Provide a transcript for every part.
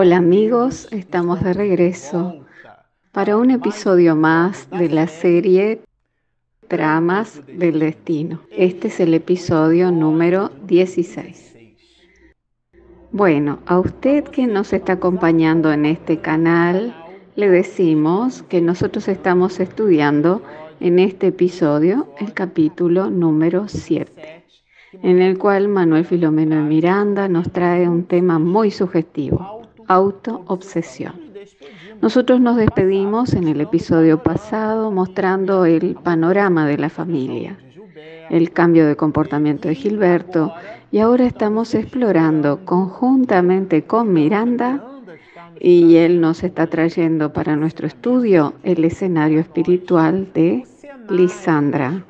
Hola amigos, estamos de regreso para un episodio más de la serie Tramas del Destino. Este es el episodio número 16. Bueno, a usted que nos está acompañando en este canal, le decimos que nosotros estamos estudiando en este episodio el capítulo número 7, en el cual Manuel Filomeno de Miranda nos trae un tema muy sugestivo, autoobsesión. Nosotros nos despedimos en el episodio pasado mostrando el panorama de la familia, el cambio de comportamiento de Gilberto y ahora estamos explorando conjuntamente con Miranda y él nos está trayendo para nuestro estudio el escenario espiritual de Lisandra.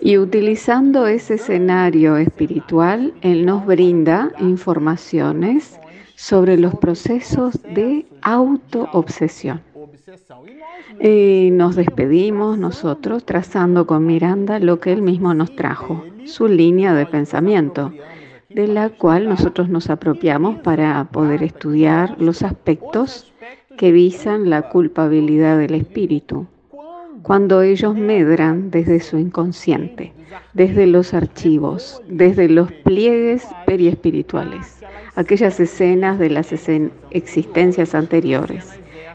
Y utilizando ese escenario espiritual, él nos brinda informaciones sobre los procesos de autoobsesión. Y nos despedimos nosotros trazando con Miranda lo que él mismo nos trajo, su línea de pensamiento de la cual nosotros nos apropiamos para poder estudiar los aspectos que visan la culpabilidad del espíritu, cuando ellos medran desde su inconsciente, desde los archivos, desde los pliegues periespirituales, aquellas escenas de las existencias anteriores,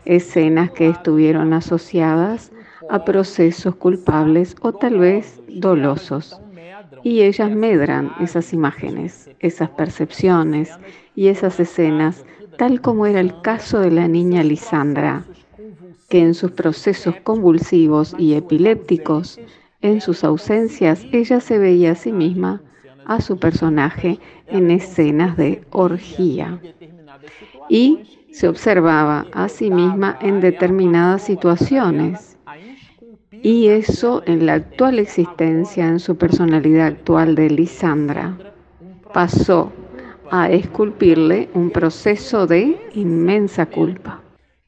escenas que estuvieron asociadas a procesos culpables o tal vez dolosos. Y ellas medran esas imágenes, esas percepciones y esas escenas, tal como era el caso de la niña Lisandra, que en sus procesos convulsivos y epilépticos, en sus ausencias, ella se veía a sí misma, a su personaje, en escenas de orgía. Y se observaba a sí misma en determinadas situaciones y eso en la actual existencia, en su personalidad actual de Lisandra, pasó a esculpirle un proceso de inmensa culpa.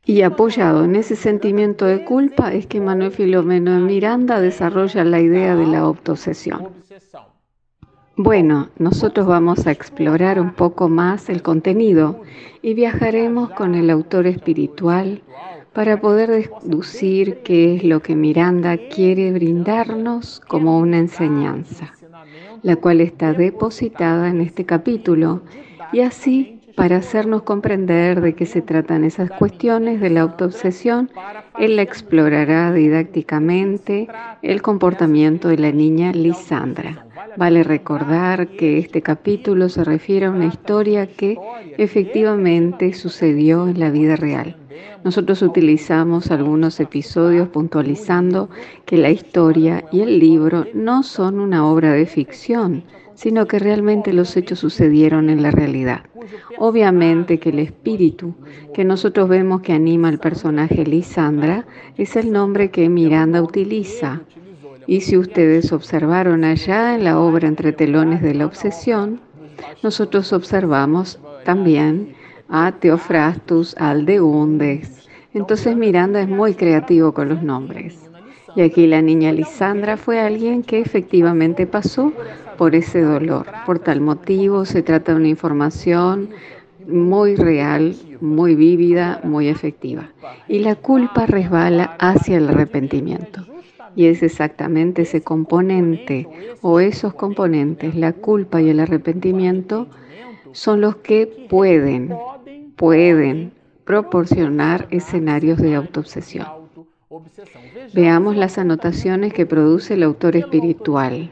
Y apoyado en ese sentimiento de culpa es que Manuel Filomeno Miranda desarrolla la idea de la autosesión. Bueno, nosotros vamos a explorar un poco más el contenido y viajaremos con el autor espiritual para poder deducir qué es lo que Miranda quiere brindarnos como una enseñanza, la cual está depositada en este capítulo y así para hacernos comprender de qué se tratan esas cuestiones de la autoobsesión, él explorará didácticamente el comportamiento de la niña Lisandra. Vale recordar que este capítulo se refiere a una historia que efectivamente sucedió en la vida real. Nosotros utilizamos algunos episodios puntualizando que la historia y el libro no son una obra de ficción, sino que realmente los hechos sucedieron en la realidad. Obviamente que el espíritu que nosotros vemos que anima al personaje Lisandra es el nombre que Miranda utiliza. Y si ustedes observaron allá en la obra Entre telones de la obsesión, nosotros observamos también a Teofrastus Aldeundes. Entonces Miranda es muy creativo con los nombres. Y aquí la niña Lisandra fue alguien que efectivamente pasó por ese dolor. Por tal motivo se trata de una información muy real, muy vívida, muy efectiva. Y la culpa resbala hacia el arrepentimiento. Y es exactamente ese componente o esos componentes, la culpa y el arrepentimiento, son los que pueden, pueden proporcionar escenarios de autoobsesión. Veamos las anotaciones que produce el autor espiritual.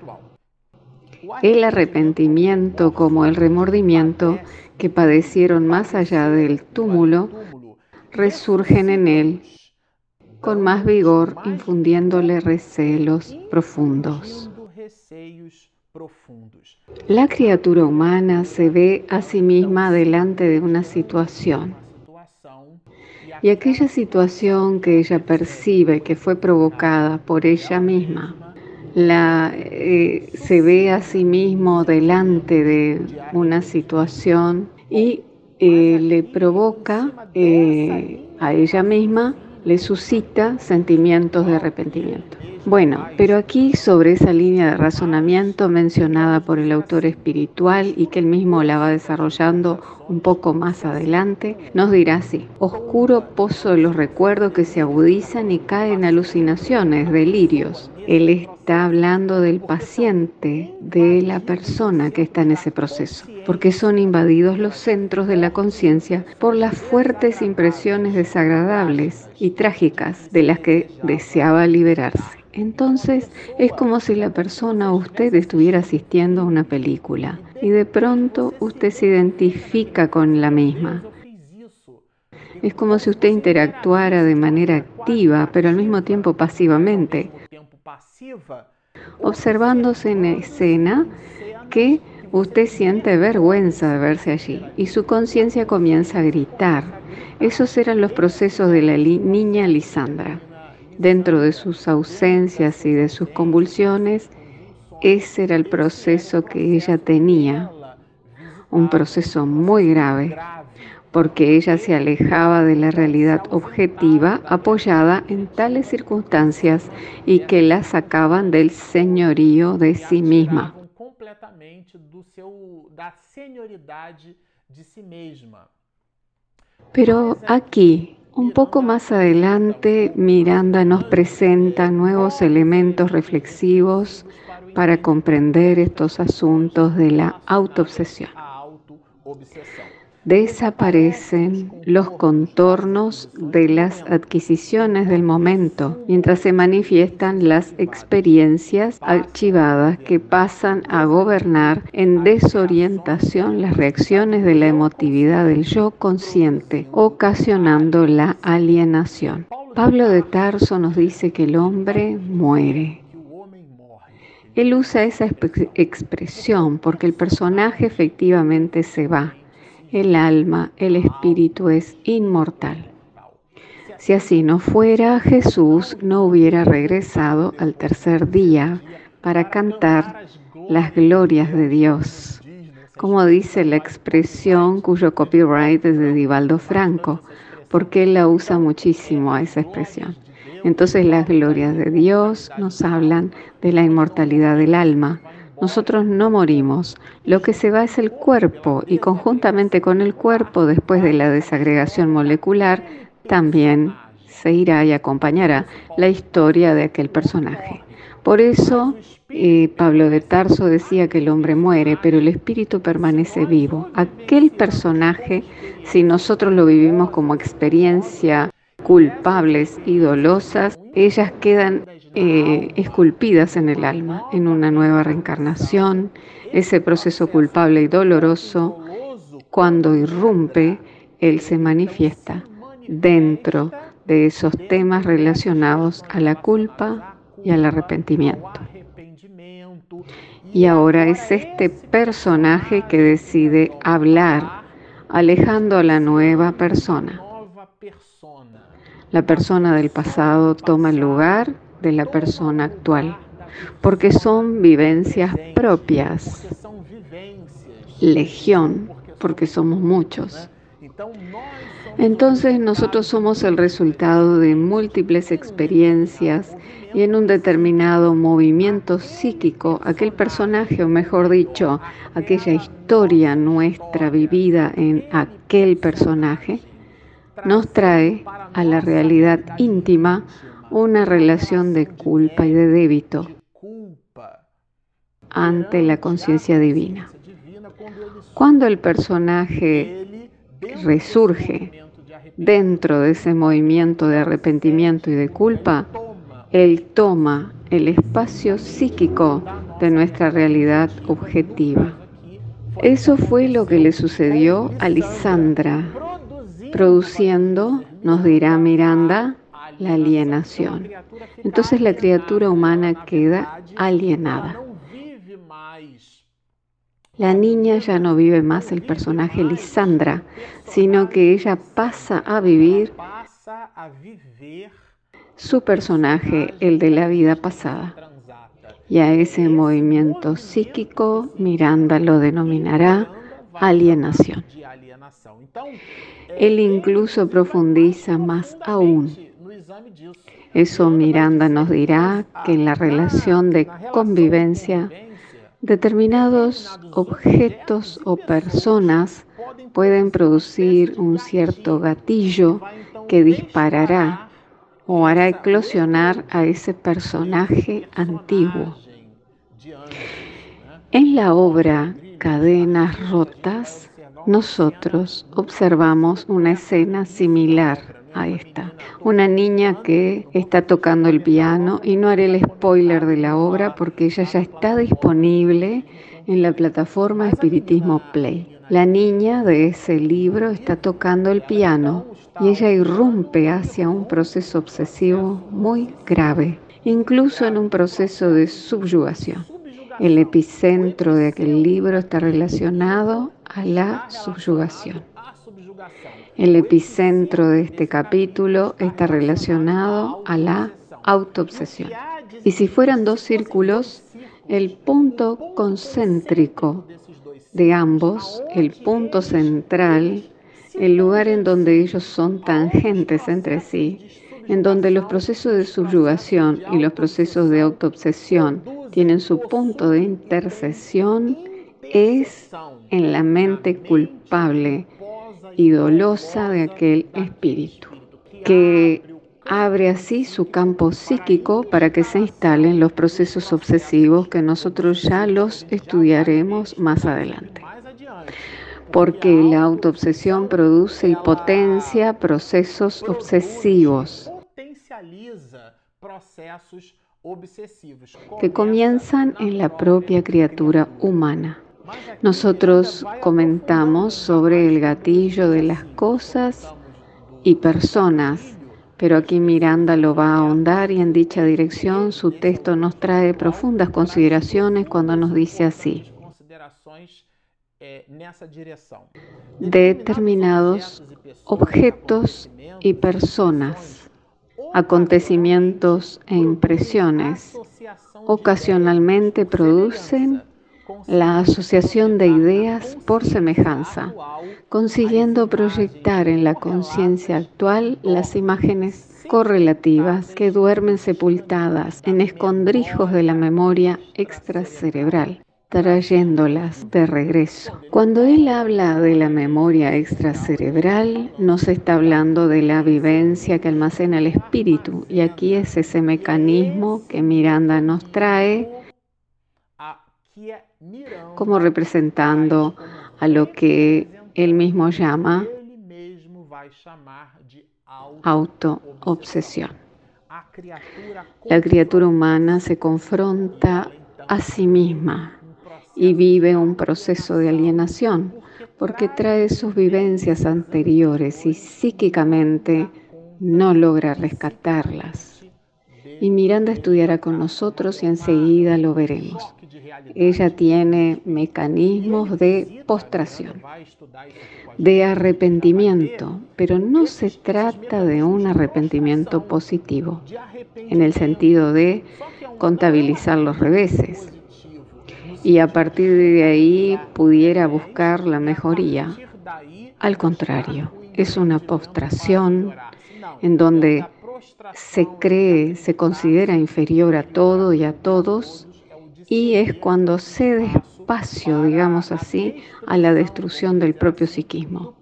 El arrepentimiento como el remordimiento que padecieron más allá del túmulo resurgen en él con más vigor, infundiéndole recelos profundos. La criatura humana se ve a sí misma delante de una situación y aquella situación que ella percibe que fue provocada por ella misma la, eh, se ve a sí mismo delante de una situación y eh, le provoca eh, a ella misma le suscita sentimientos de arrepentimiento. Bueno, pero aquí sobre esa línea de razonamiento mencionada por el autor espiritual y que él mismo la va desarrollando un poco más adelante, nos dirá así, oscuro pozo de los recuerdos que se agudizan y caen alucinaciones, delirios. Él está hablando del paciente, de la persona que está en ese proceso, porque son invadidos los centros de la conciencia por las fuertes impresiones desagradables y trágicas de las que deseaba liberarse. Entonces es como si la persona o usted estuviera asistiendo a una película y de pronto usted se identifica con la misma. Es como si usted interactuara de manera activa, pero al mismo tiempo pasivamente, observándose en escena que usted siente vergüenza de verse allí y su conciencia comienza a gritar. Esos eran los procesos de la niña Lisandra. Dentro de sus ausencias y de sus convulsiones, ese era el proceso que ella tenía, un proceso muy grave, porque ella se alejaba de la realidad objetiva apoyada en tales circunstancias y que la sacaban del señorío de sí misma. Pero aquí, un poco más adelante, Miranda nos presenta nuevos elementos reflexivos para comprender estos asuntos de la autoobsesión. Desaparecen los contornos de las adquisiciones del momento, mientras se manifiestan las experiencias archivadas que pasan a gobernar en desorientación las reacciones de la emotividad del yo consciente, ocasionando la alienación. Pablo de Tarso nos dice que el hombre muere. Él usa esa expresión porque el personaje efectivamente se va el alma, el espíritu es inmortal. Si así no fuera, Jesús no hubiera regresado al tercer día para cantar las glorias de Dios, como dice la expresión cuyo copyright es de Divaldo Franco, porque él la usa muchísimo a esa expresión. Entonces las glorias de Dios nos hablan de la inmortalidad del alma, nosotros no morimos, lo que se va es el cuerpo y conjuntamente con el cuerpo, después de la desagregación molecular, también se irá y acompañará la historia de aquel personaje. Por eso eh, Pablo de Tarso decía que el hombre muere, pero el espíritu permanece vivo. Aquel personaje, si nosotros lo vivimos como experiencia culpables y dolosas, ellas quedan eh, esculpidas en el alma, en una nueva reencarnación. Ese proceso culpable y doloroso, cuando irrumpe, él se manifiesta dentro de esos temas relacionados a la culpa y al arrepentimiento. Y ahora es este personaje que decide hablar, alejando a la nueva persona. La persona del pasado toma el lugar de la persona actual, porque son vivencias propias. Legión, porque somos muchos. Entonces nosotros somos el resultado de múltiples experiencias y en un determinado movimiento psíquico, aquel personaje, o mejor dicho, aquella historia nuestra vivida en aquel personaje, nos trae a la realidad íntima una relación de culpa y de débito ante la conciencia divina. Cuando el personaje resurge dentro de ese movimiento de arrepentimiento y de culpa, él toma el espacio psíquico de nuestra realidad objetiva. Eso fue lo que le sucedió a Lisandra produciendo, nos dirá Miranda, la alienación. Entonces la criatura humana queda alienada. La niña ya no vive más el personaje Lisandra, sino que ella pasa a vivir su personaje, el de la vida pasada. Y a ese movimiento psíquico Miranda lo denominará alienación. Él incluso profundiza más aún. Eso Miranda nos dirá que en la relación de convivencia, determinados objetos o personas pueden producir un cierto gatillo que disparará o hará eclosionar a ese personaje antiguo. En la obra Cadenas Rotas, nosotros observamos una escena similar a esta. Una niña que está tocando el piano y no haré el spoiler de la obra porque ella ya está disponible en la plataforma Espiritismo Play. La niña de ese libro está tocando el piano y ella irrumpe hacia un proceso obsesivo muy grave, incluso en un proceso de subyugación. El epicentro de aquel libro está relacionado a la subyugación. El epicentro de este capítulo está relacionado a la autoobsesión. Y si fueran dos círculos, el punto concéntrico de ambos, el punto central, el lugar en donde ellos son tangentes entre sí, en donde los procesos de subyugación y los procesos de autoobsesión tienen su punto de intercesión, es en la mente culpable y dolosa de aquel espíritu, que abre así su campo psíquico para que se instalen los procesos obsesivos que nosotros ya los estudiaremos más adelante. Porque la autoobsesión produce y potencia procesos obsesivos que comienzan en la propia criatura humana. Nosotros comentamos sobre el gatillo de las cosas y personas, pero aquí Miranda lo va a ahondar y en dicha dirección su texto nos trae profundas consideraciones cuando nos dice así. Determinados objetos y personas, acontecimientos e impresiones ocasionalmente producen la asociación de ideas por semejanza, consiguiendo proyectar en la conciencia actual las imágenes correlativas que duermen sepultadas en escondrijos de la memoria extracerebral trayéndolas de regreso. Cuando él habla de la memoria extracerebral, no se está hablando de la vivencia que almacena el espíritu, y aquí es ese mecanismo que Miranda nos trae como representando a lo que él mismo llama autoobsesión. La criatura humana se confronta a sí misma y vive un proceso de alienación porque trae sus vivencias anteriores y psíquicamente no logra rescatarlas. Y Miranda estudiará con nosotros y enseguida lo veremos. Ella tiene mecanismos de postración, de arrepentimiento, pero no se trata de un arrepentimiento positivo, en el sentido de contabilizar los reveses. Y a partir de ahí pudiera buscar la mejoría. Al contrario, es una postración en donde se cree, se considera inferior a todo y a todos y es cuando cede espacio, digamos así, a la destrucción del propio psiquismo.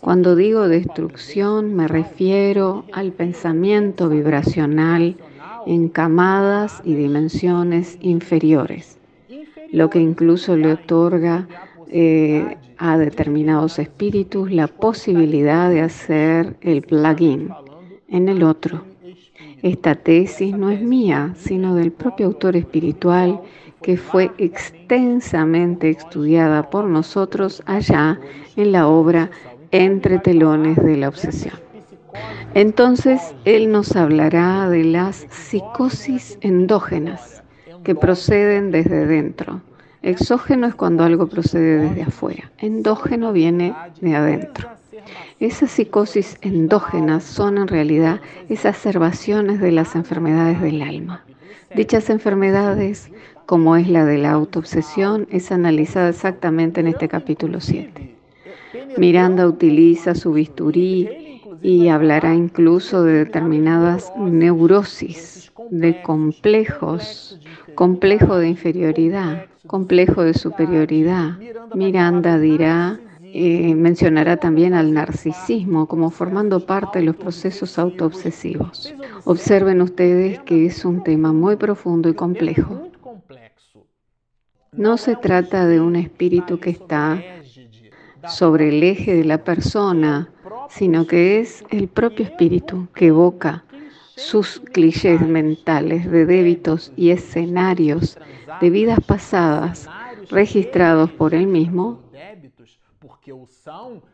Cuando digo destrucción me refiero al pensamiento vibracional en camadas y dimensiones inferiores, lo que incluso le otorga eh, a determinados espíritus la posibilidad de hacer el plugin en el otro esta tesis no es mía, sino del propio autor espiritual que fue extensamente estudiada por nosotros allá en la obra Entre telones de la obsesión. Entonces, él nos hablará de las psicosis endógenas que proceden desde dentro. Exógeno es cuando algo procede desde afuera. Endógeno viene de adentro. Esas psicosis endógenas son en realidad exacerbaciones de las enfermedades del alma. Dichas enfermedades, como es la de la autoobsesión, es analizada exactamente en este capítulo 7. Miranda utiliza su bisturí y hablará incluso de determinadas neurosis, de complejos, complejo de inferioridad, complejo de superioridad. Miranda dirá, eh, mencionará también al narcisismo como formando parte de los procesos autoobsesivos. Observen ustedes que es un tema muy profundo y complejo. No se trata de un espíritu que está sobre el eje de la persona, sino que es el propio espíritu que evoca sus clichés mentales de débitos y escenarios de vidas pasadas registrados por él mismo.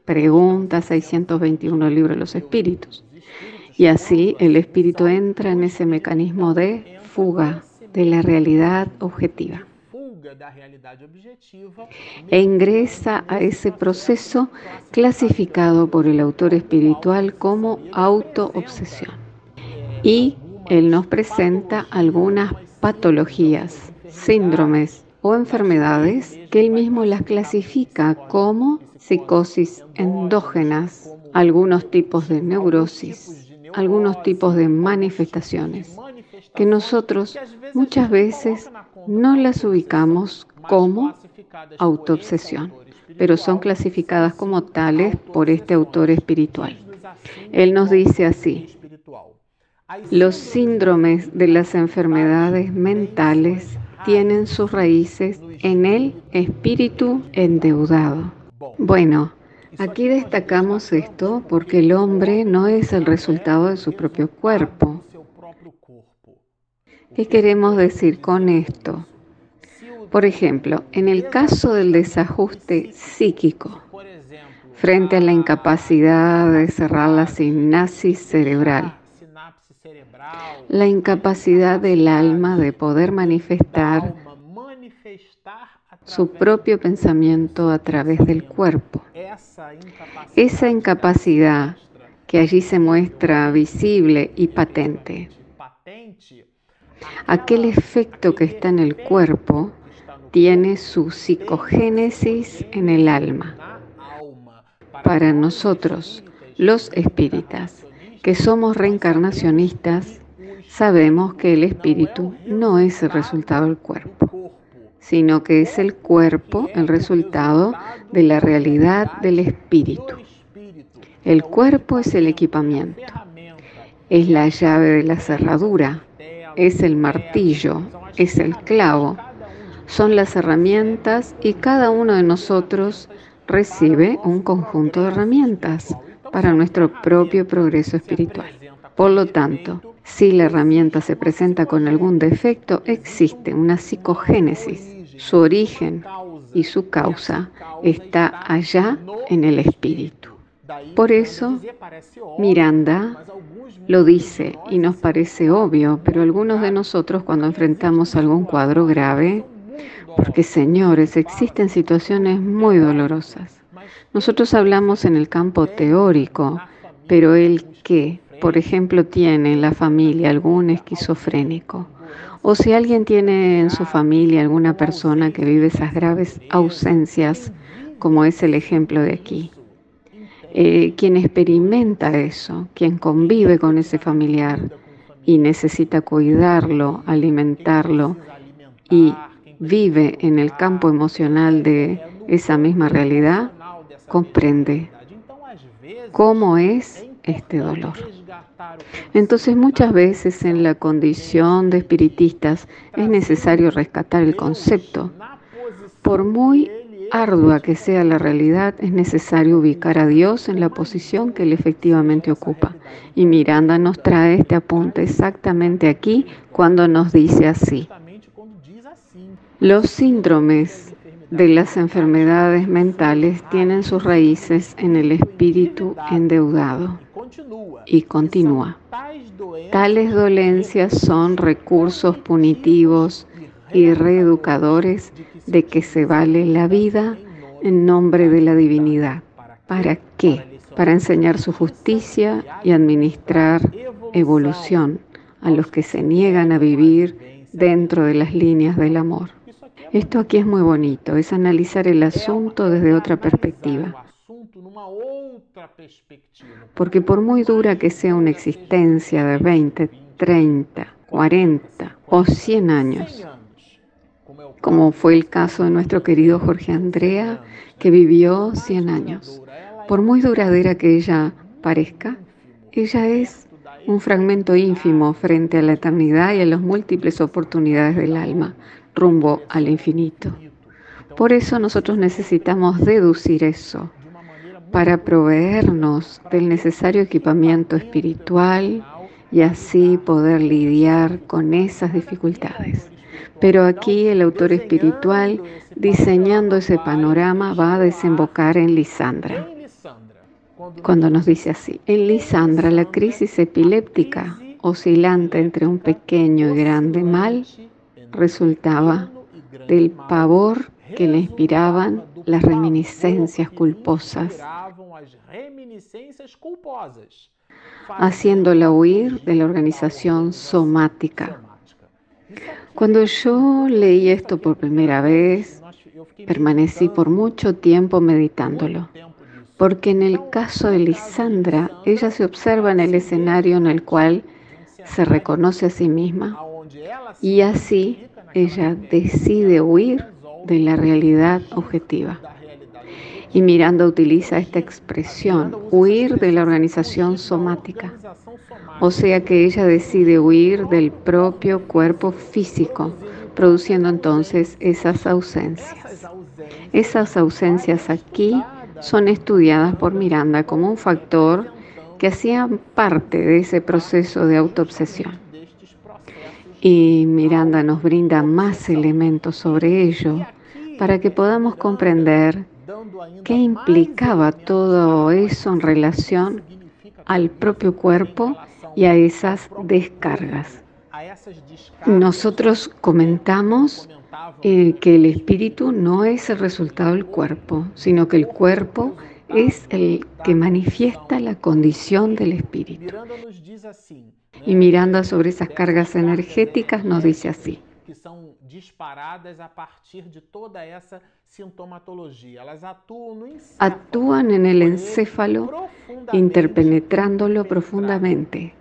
Pregunta 621 libro de los espíritus. Y así el espíritu entra en ese mecanismo de fuga de la realidad objetiva e ingresa a ese proceso clasificado por el autor espiritual como autoobsesión. Y él nos presenta algunas patologías, síndromes o enfermedades que él mismo las clasifica como psicosis endógenas, algunos tipos de neurosis, algunos tipos de manifestaciones que nosotros muchas veces no las ubicamos como autoobsesión, pero son clasificadas como tales por este autor espiritual. Él nos dice así, los síndromes de las enfermedades mentales tienen sus raíces en el espíritu endeudado. Bueno, aquí destacamos esto porque el hombre no es el resultado de su propio cuerpo, ¿Qué queremos decir con esto? Por ejemplo, en el caso del desajuste psíquico, frente a la incapacidad de cerrar la sinapsis cerebral, la incapacidad del alma de poder manifestar su propio pensamiento a través del cuerpo. Esa incapacidad que allí se muestra visible y patente Aquel efecto que está en el cuerpo tiene su psicogénesis en el alma. Para nosotros, los espíritas, que somos reencarnacionistas, sabemos que el espíritu no es el resultado del cuerpo, sino que es el cuerpo el resultado de la realidad del espíritu. El cuerpo es el equipamiento, es la llave de la cerradura, es el martillo, es el clavo, son las herramientas y cada uno de nosotros recibe un conjunto de herramientas para nuestro propio progreso espiritual. Por lo tanto, si la herramienta se presenta con algún defecto, existe una psicogénesis. Su origen y su causa está allá en el espíritu. Por eso, Miranda lo dice y nos parece obvio, pero algunos de nosotros cuando enfrentamos algún cuadro grave, porque señores, existen situaciones muy dolorosas. Nosotros hablamos en el campo teórico, pero el que, por ejemplo, tiene en la familia algún esquizofrénico, o si alguien tiene en su familia alguna persona que vive esas graves ausencias, como es el ejemplo de aquí, eh, quien experimenta eso, quien convive con ese familiar y necesita cuidarlo, alimentarlo y vive en el campo emocional de esa misma realidad, comprende cómo es este dolor. Entonces muchas veces en la condición de espiritistas es necesario rescatar el concepto. Por muy ardua que sea la realidad, es necesario ubicar a Dios en la posición que Él efectivamente ocupa. Y Miranda nos trae este apunte exactamente aquí cuando nos dice así. Los síndromes de las enfermedades mentales tienen sus raíces en el espíritu endeudado. Y continúa. Tales dolencias son recursos punitivos y reeducadores de que se vale la vida en nombre de la divinidad. ¿Para qué? Para enseñar su justicia y administrar evolución a los que se niegan a vivir dentro de las líneas del amor. Esto aquí es muy bonito, es analizar el asunto desde otra perspectiva. Porque por muy dura que sea una existencia de 20, 30, 40 o 100 años, como fue el caso de nuestro querido Jorge Andrea, que vivió 100 años, por muy duradera que ella parezca, ella es un fragmento ínfimo frente a la eternidad y a las múltiples oportunidades del alma rumbo al infinito. Por eso nosotros necesitamos deducir eso para proveernos del necesario equipamiento espiritual y así poder lidiar con esas dificultades. Pero aquí el autor espiritual, diseñando ese panorama, va a desembocar en Lisandra. Cuando nos dice así, en Lisandra la crisis epiléptica oscilante entre un pequeño y grande mal resultaba del pavor que le inspiraban las reminiscencias culposas, haciéndola huir de la organización somática. Cuando yo leí esto por primera vez, permanecí por mucho tiempo meditándolo, porque en el caso de Lisandra, ella se observa en el escenario en el cual se reconoce a sí misma y así ella decide huir de la realidad objetiva. Y Miranda utiliza esta expresión, huir de la organización somática. O sea que ella decide huir del propio cuerpo físico, produciendo entonces esas ausencias. Esas ausencias aquí son estudiadas por Miranda como un factor que hacían parte de ese proceso de autoobsesión. Y Miranda nos brinda más elementos sobre ello para que podamos comprender qué implicaba todo eso en relación al propio cuerpo y a esas descargas. Nosotros comentamos eh, que el espíritu no es el resultado del cuerpo, sino que el cuerpo es el que manifiesta la condición del espíritu. Y mirando sobre esas cargas energéticas nos dice así. Que são disparadas a partir de toda essa sintomatologia. Elas atuam no Actúan en el encéfalo, interpenetrándolo profundamente.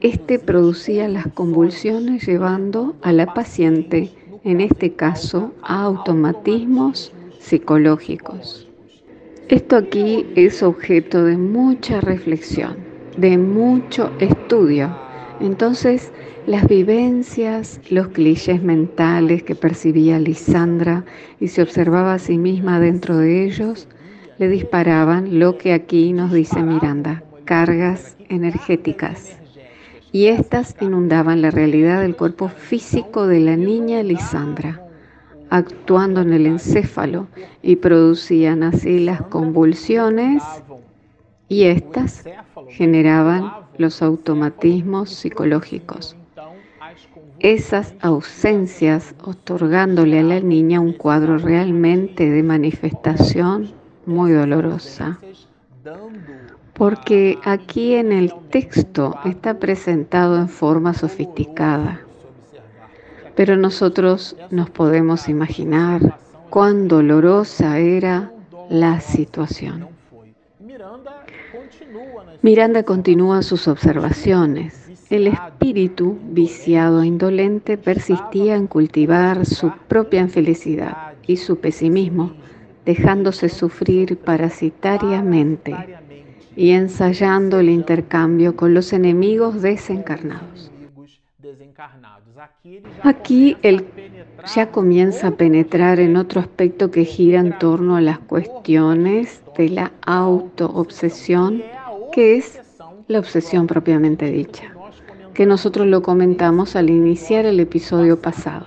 Este producía las convulsiones llevando a la paciente, en este caso, a automatismos psicológicos. Esto aquí es objeto de mucha reflexión, de mucho estudio. Entonces, las vivencias, los clichés mentales que percibía Lisandra y se observaba a sí misma dentro de ellos, le disparaban lo que aquí nos dice Miranda, cargas energéticas. Y estas inundaban la realidad del cuerpo físico de la niña Lisandra, actuando en el encéfalo y producían así las convulsiones y estas generaban los automatismos psicológicos esas ausencias, otorgándole a la niña un cuadro realmente de manifestación muy dolorosa. Porque aquí en el texto está presentado en forma sofisticada, pero nosotros nos podemos imaginar cuán dolorosa era la situación. Miranda continúa sus observaciones el espíritu viciado e indolente persistía en cultivar su propia infelicidad y su pesimismo, dejándose sufrir parasitariamente y ensayando el intercambio con los enemigos desencarnados. Aquí él ya comienza a penetrar en otro aspecto que gira en torno a las cuestiones de la autoobsesión, que es la obsesión propiamente dicha que nosotros lo comentamos al iniciar el episodio pasado.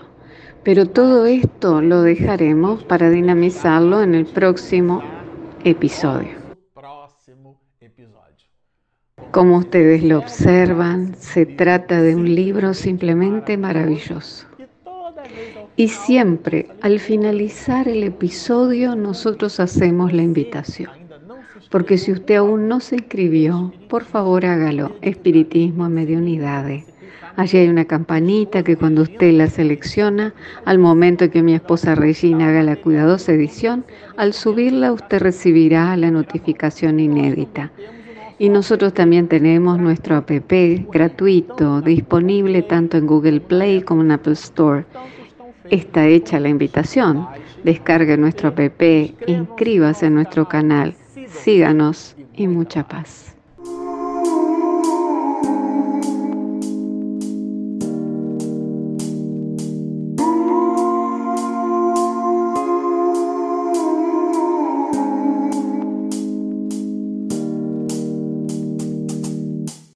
Pero todo esto lo dejaremos para dinamizarlo en el próximo episodio. Como ustedes lo observan, se trata de un libro simplemente maravilloso. Y siempre al finalizar el episodio nosotros hacemos la invitación porque si usted aún no se inscribió, por favor hágalo. Espiritismo en Mediunidades. Allí hay una campanita que cuando usted la selecciona, al momento que mi esposa Regina haga la cuidadosa edición, al subirla usted recibirá la notificación inédita. Y nosotros también tenemos nuestro app gratuito, disponible tanto en Google Play como en Apple Store. Está hecha la invitación. Descargue nuestro app, inscríbase en nuestro canal, síganos y mucha paz.